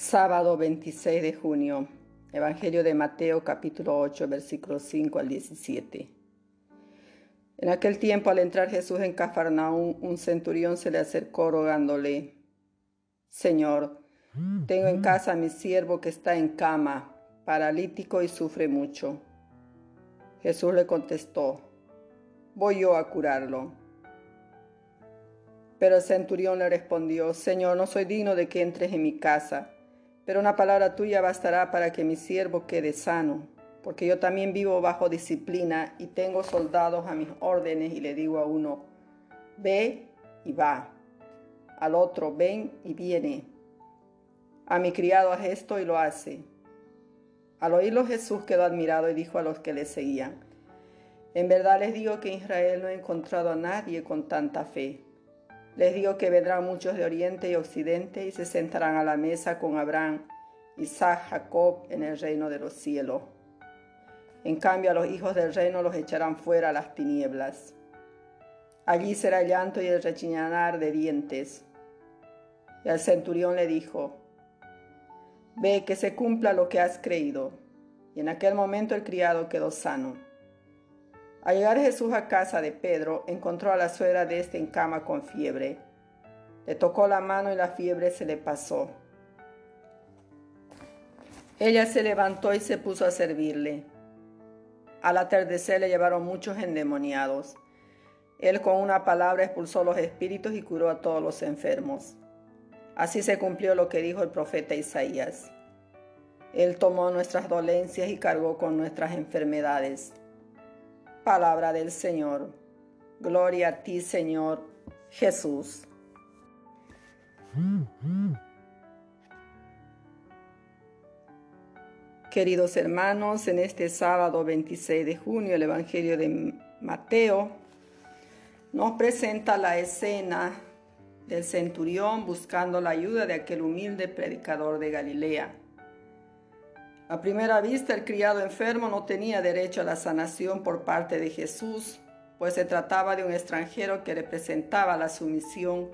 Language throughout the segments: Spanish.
Sábado 26 de junio. Evangelio de Mateo capítulo 8 versículos 5 al 17. En aquel tiempo al entrar Jesús en Cafarnaúm, un centurión se le acercó rogándole, Señor, tengo en casa a mi siervo que está en cama, paralítico y sufre mucho. Jesús le contestó, voy yo a curarlo. Pero el centurión le respondió, Señor, no soy digno de que entres en mi casa pero una palabra tuya bastará para que mi siervo quede sano, porque yo también vivo bajo disciplina y tengo soldados a mis órdenes y le digo a uno, ve y va, al otro, ven y viene. A mi criado haz esto y lo hace. Al oírlo Jesús quedó admirado y dijo a los que le seguían, en verdad les digo que Israel no he encontrado a nadie con tanta fe. Les digo que vendrán muchos de oriente y occidente y se sentarán a la mesa con Abraham, Isaac, Jacob en el reino de los cielos. En cambio a los hijos del reino los echarán fuera a las tinieblas. Allí será el llanto y el rechinar de dientes. Y al centurión le dijo, Ve que se cumpla lo que has creído. Y en aquel momento el criado quedó sano. Al llegar Jesús a casa de Pedro, encontró a la suegra de este en cama con fiebre. Le tocó la mano y la fiebre se le pasó. Ella se levantó y se puso a servirle. Al atardecer le llevaron muchos endemoniados. Él con una palabra expulsó los espíritus y curó a todos los enfermos. Así se cumplió lo que dijo el profeta Isaías. Él tomó nuestras dolencias y cargó con nuestras enfermedades. Palabra del Señor. Gloria a ti, Señor Jesús. Queridos hermanos, en este sábado 26 de junio el Evangelio de Mateo nos presenta la escena del centurión buscando la ayuda de aquel humilde predicador de Galilea. A primera vista, el criado enfermo no tenía derecho a la sanación por parte de Jesús, pues se trataba de un extranjero que representaba la sumisión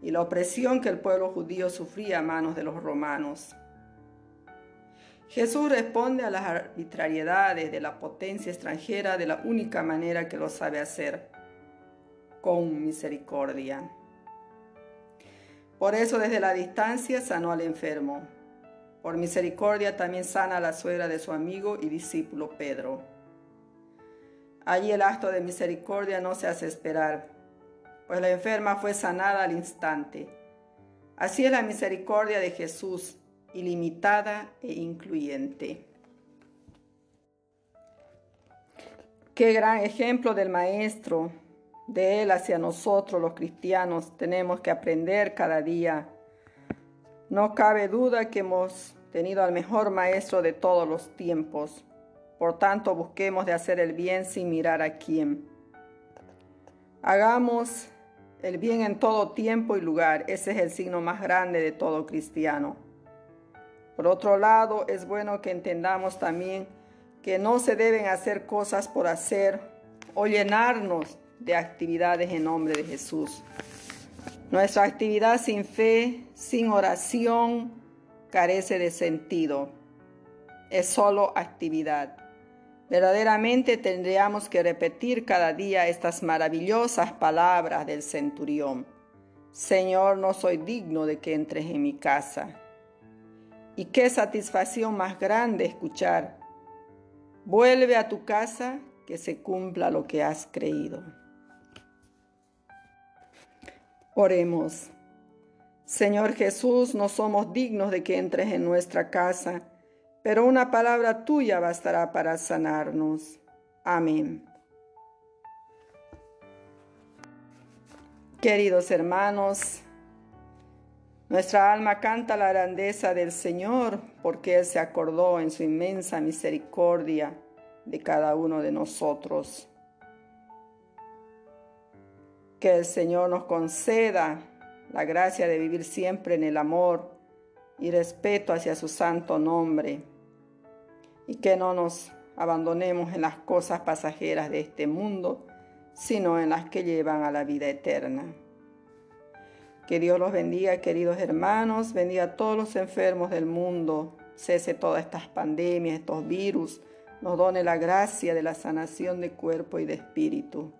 y la opresión que el pueblo judío sufría a manos de los romanos. Jesús responde a las arbitrariedades de la potencia extranjera de la única manera que lo sabe hacer, con misericordia. Por eso desde la distancia sanó al enfermo por misericordia también sana a la suegra de su amigo y discípulo Pedro. Allí el acto de misericordia no se hace esperar, pues la enferma fue sanada al instante. Así es la misericordia de Jesús, ilimitada e incluyente. Qué gran ejemplo del Maestro, de Él hacia nosotros los cristianos, tenemos que aprender cada día no cabe duda que hemos tenido al mejor maestro de todos los tiempos. Por tanto, busquemos de hacer el bien sin mirar a quién. Hagamos el bien en todo tiempo y lugar. Ese es el signo más grande de todo cristiano. Por otro lado, es bueno que entendamos también que no se deben hacer cosas por hacer o llenarnos de actividades en nombre de Jesús. Nuestra actividad sin fe, sin oración, carece de sentido. Es solo actividad. Verdaderamente tendríamos que repetir cada día estas maravillosas palabras del centurión. Señor, no soy digno de que entres en mi casa. Y qué satisfacción más grande escuchar. Vuelve a tu casa, que se cumpla lo que has creído. Oremos. Señor Jesús, no somos dignos de que entres en nuestra casa, pero una palabra tuya bastará para sanarnos. Amén. Queridos hermanos, nuestra alma canta la grandeza del Señor porque Él se acordó en su inmensa misericordia de cada uno de nosotros. Que el Señor nos conceda la gracia de vivir siempre en el amor y respeto hacia su santo nombre. Y que no nos abandonemos en las cosas pasajeras de este mundo, sino en las que llevan a la vida eterna. Que Dios los bendiga, queridos hermanos, bendiga a todos los enfermos del mundo, cese todas estas pandemias, estos virus, nos done la gracia de la sanación de cuerpo y de espíritu.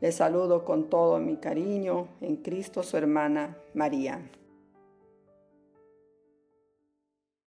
Les saludo con todo mi cariño en Cristo su hermana María.